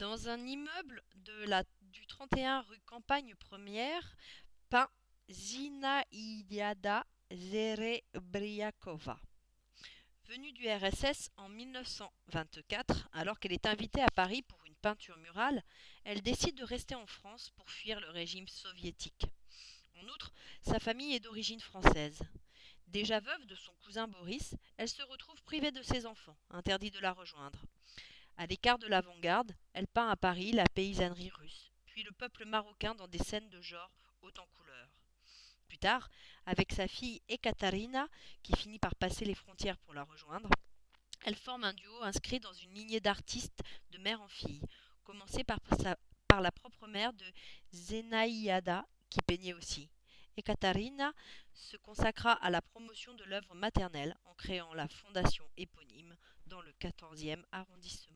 Dans un immeuble de la, du 31 rue Campagne Première, peint Zinaïda Zerebriakova. Venue du RSS en 1924, alors qu'elle est invitée à Paris pour une peinture murale, elle décide de rester en France pour fuir le régime soviétique. En outre, sa famille est d'origine française. Déjà veuve de son cousin Boris, elle se retrouve privée de ses enfants, interdit de la rejoindre. À l'écart de l'avant-garde, elle peint à Paris la paysannerie russe, puis le peuple marocain dans des scènes de genre haut en couleurs. Plus tard, avec sa fille Ekaterina, qui finit par passer les frontières pour la rejoindre, elle forme un duo inscrit dans une lignée d'artistes de mère en fille, commencé par, par la propre mère de Zenaïada, qui peignait aussi. Ekaterina se consacra à la promotion de l'œuvre maternelle en créant la fondation éponyme dans le 14e arrondissement.